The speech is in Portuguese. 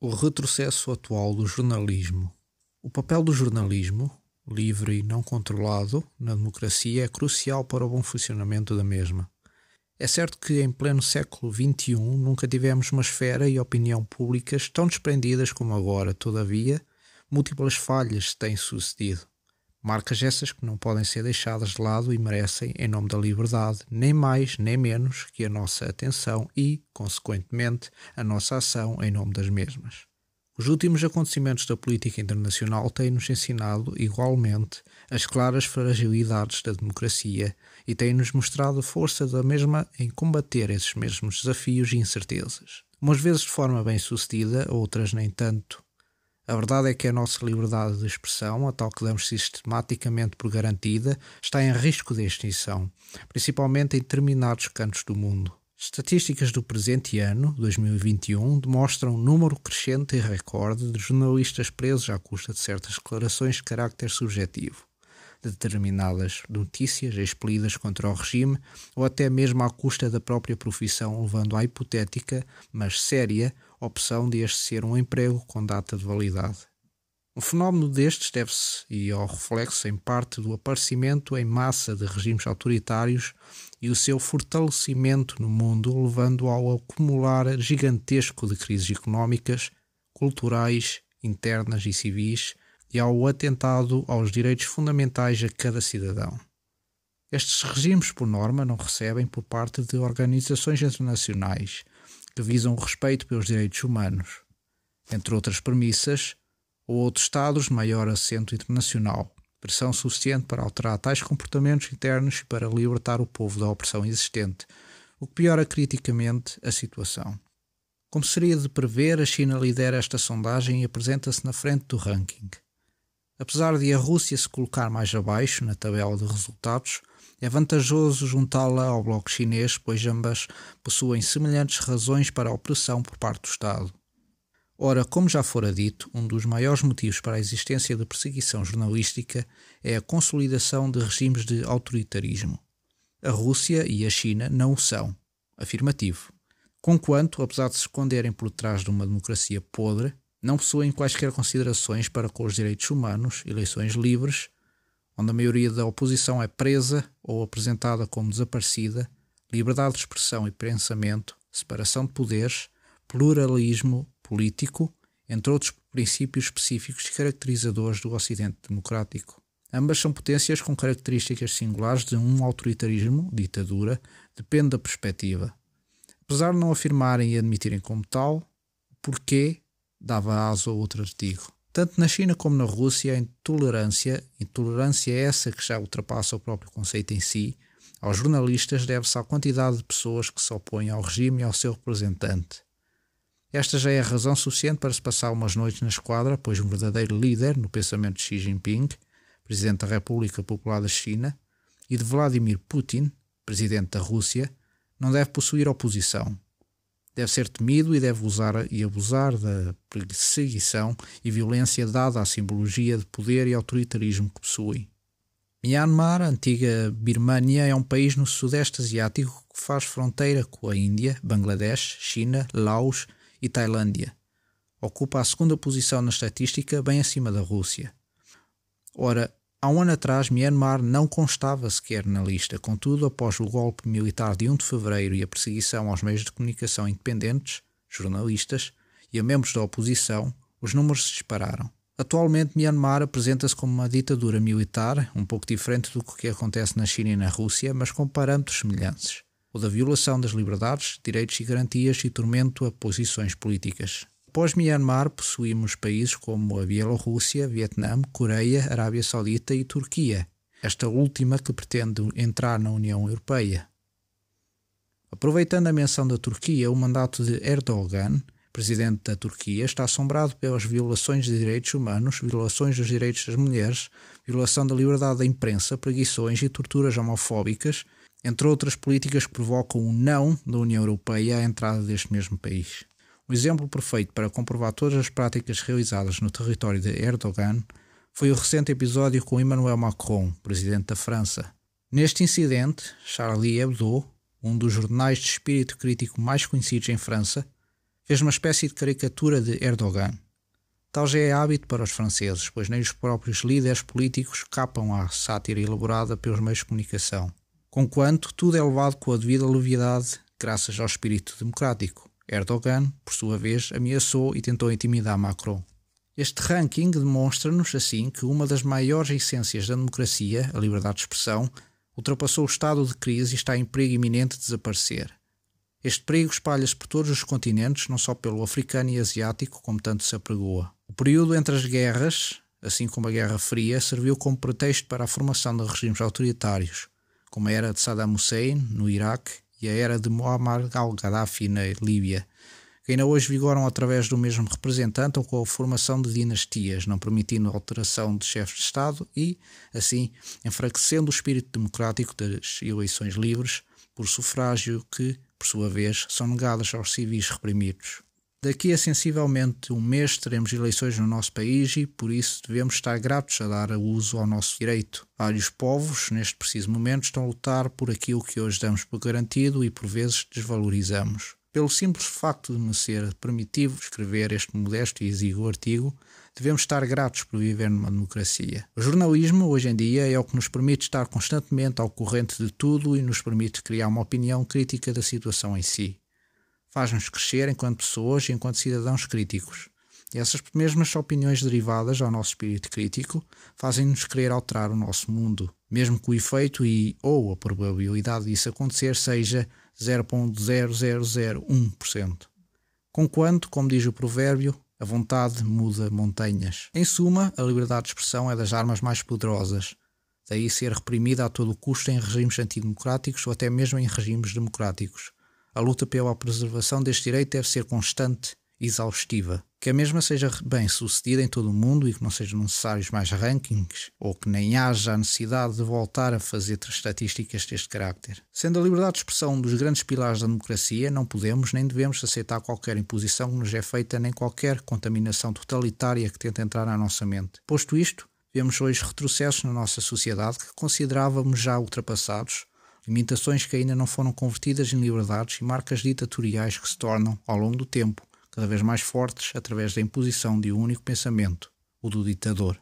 O retrocesso atual do jornalismo. O papel do jornalismo, livre e não controlado, na democracia é crucial para o bom funcionamento da mesma. É certo que em pleno século XXI nunca tivemos uma esfera e opinião públicas tão desprendidas como agora, todavia, múltiplas falhas têm sucedido. Marcas essas que não podem ser deixadas de lado e merecem, em nome da liberdade, nem mais nem menos que a nossa atenção e, consequentemente, a nossa ação em nome das mesmas. Os últimos acontecimentos da política internacional têm-nos ensinado, igualmente, as claras fragilidades da democracia e têm-nos mostrado a força da mesma em combater esses mesmos desafios e incertezas. Umas vezes de forma bem sucedida, outras nem tanto, a verdade é que a nossa liberdade de expressão, a tal que damos sistematicamente por garantida, está em risco de extinção, principalmente em determinados cantos do mundo. Estatísticas do presente ano, 2021, demonstram um número crescente e recorde de jornalistas presos à custa de certas declarações de caráter subjetivo, de determinadas notícias expelidas contra o regime ou até mesmo à custa da própria profissão, levando à hipotética, mas séria, opção de este ser um emprego com data de validade. Um fenómeno destes deve-se e ao reflexo em parte do aparecimento em massa de regimes autoritários e o seu fortalecimento no mundo, levando ao acumular gigantesco de crises económicas, culturais, internas e civis e ao atentado aos direitos fundamentais a cada cidadão. Estes regimes, por norma, não recebem por parte de organizações internacionais que visam o respeito pelos direitos humanos, entre outras premissas, ou outros Estados de maior assento internacional, pressão suficiente para alterar tais comportamentos internos e para libertar o povo da opressão existente, o que piora criticamente a situação. Como seria de prever, a China lidera esta sondagem e apresenta-se na frente do ranking. Apesar de a Rússia se colocar mais abaixo na tabela de resultados, é vantajoso juntá-la ao bloco chinês, pois ambas possuem semelhantes razões para a opressão por parte do Estado. Ora, como já fora dito, um dos maiores motivos para a existência de perseguição jornalística é a consolidação de regimes de autoritarismo. A Rússia e a China não o são. Afirmativo. Conquanto, apesar de se esconderem por trás de uma democracia podre, não possuem quaisquer considerações para com os direitos humanos, eleições livres, onde a maioria da oposição é presa ou apresentada como desaparecida, liberdade de expressão e pensamento, separação de poderes, pluralismo político, entre outros princípios específicos caracterizadores do Ocidente democrático. Ambas são potências com características singulares de um autoritarismo, ditadura, depende da perspectiva. Apesar de não afirmarem e admitirem como tal, porquê dava aso a outro artigo. Tanto na China como na Rússia, a intolerância, intolerância é essa que já ultrapassa o próprio conceito em si, aos jornalistas deve-se à quantidade de pessoas que se opõem ao regime e ao seu representante. Esta já é a razão suficiente para se passar umas noites na esquadra, pois um verdadeiro líder no pensamento de Xi Jinping, presidente da República Popular da China, e de Vladimir Putin, presidente da Rússia, não deve possuir oposição, deve ser temido e deve usar e abusar da perseguição e violência dada à simbologia de poder e autoritarismo que possui. Myanmar, antiga Birmânia, é um país no Sudeste Asiático que faz fronteira com a Índia, Bangladesh, China, Laos e Tailândia. Ocupa a segunda posição na estatística, bem acima da Rússia. Ora, Há um ano atrás, Myanmar não constava sequer na lista, contudo, após o golpe militar de 1 de fevereiro e a perseguição aos meios de comunicação independentes, jornalistas e a membros da oposição, os números se dispararam. Atualmente, Myanmar apresenta-se como uma ditadura militar, um pouco diferente do que acontece na China e na Rússia, mas com parâmetros semelhantes: o da violação das liberdades, direitos e garantias e tormento a posições políticas. Após Myanmar, possuímos países como a Bielorrússia, Vietnã, Coreia, Arábia Saudita e Turquia, esta última que pretende entrar na União Europeia. Aproveitando a menção da Turquia, o mandato de Erdogan, presidente da Turquia, está assombrado pelas violações de direitos humanos, violações dos direitos das mulheres, violação da liberdade da imprensa, preguições e torturas homofóbicas, entre outras políticas que provocam o não da União Europeia à entrada deste mesmo país. O exemplo perfeito para comprovar todas as práticas realizadas no território de Erdogan foi o recente episódio com Emmanuel Macron, presidente da França. Neste incidente, Charlie Hebdo, um dos jornais de espírito crítico mais conhecidos em França, fez uma espécie de caricatura de Erdogan. Tal já é hábito para os franceses, pois nem os próprios líderes políticos capam a sátira elaborada pelos meios de comunicação. Conquanto tudo é levado com a devida leviandade, graças ao espírito democrático. Erdogan, por sua vez, ameaçou e tentou intimidar Macron. Este ranking demonstra-nos, assim, que uma das maiores essências da democracia, a liberdade de expressão, ultrapassou o estado de crise e está em perigo iminente de desaparecer. Este perigo espalha-se por todos os continentes, não só pelo africano e asiático, como tanto se apregoa. O período entre as guerras, assim como a Guerra Fria, serviu como pretexto para a formação de regimes autoritários, como a era de Saddam Hussein, no Iraque, e a era de Muammar al-Gaddafi, na Líbia, que ainda hoje vigoram através do mesmo representante ou com a formação de dinastias, não permitindo alteração de chefes de Estado e, assim, enfraquecendo o espírito democrático das eleições livres por sufrágio que, por sua vez, são negadas aos civis reprimidos. Daqui a sensivelmente um mês teremos eleições no nosso país e, por isso, devemos estar gratos a dar uso ao nosso direito. Vários povos, neste preciso momento, estão a lutar por aquilo que hoje damos por garantido e, por vezes, desvalorizamos. Pelo simples facto de me ser permitido escrever este modesto e exíguo artigo, devemos estar gratos por viver numa democracia. O jornalismo, hoje em dia, é o que nos permite estar constantemente ao corrente de tudo e nos permite criar uma opinião crítica da situação em si. Faz-nos crescer enquanto pessoas e enquanto cidadãos críticos. Essas mesmas opiniões derivadas ao nosso espírito crítico fazem-nos querer alterar o nosso mundo, mesmo que o efeito e ou a probabilidade disso acontecer seja 0.0001%. Conquanto, como diz o provérbio, a vontade muda montanhas. Em suma, a liberdade de expressão é das armas mais poderosas, daí ser reprimida a todo custo em regimes antidemocráticos ou até mesmo em regimes democráticos. A luta pela preservação deste direito deve ser constante e exaustiva que a mesma seja bem sucedida em todo o mundo e que não sejam necessários mais rankings ou que nem haja a necessidade de voltar a fazer estatísticas deste carácter. Sendo a liberdade de expressão um dos grandes pilares da democracia, não podemos nem devemos aceitar qualquer imposição que nos é feita nem qualquer contaminação totalitária que tente entrar na nossa mente. Posto isto, vemos hoje retrocessos na nossa sociedade que considerávamos já ultrapassados, limitações que ainda não foram convertidas em liberdades e marcas ditatoriais que se tornam, ao longo do tempo, cada vez mais fortes através da imposição de um único pensamento, o do ditador.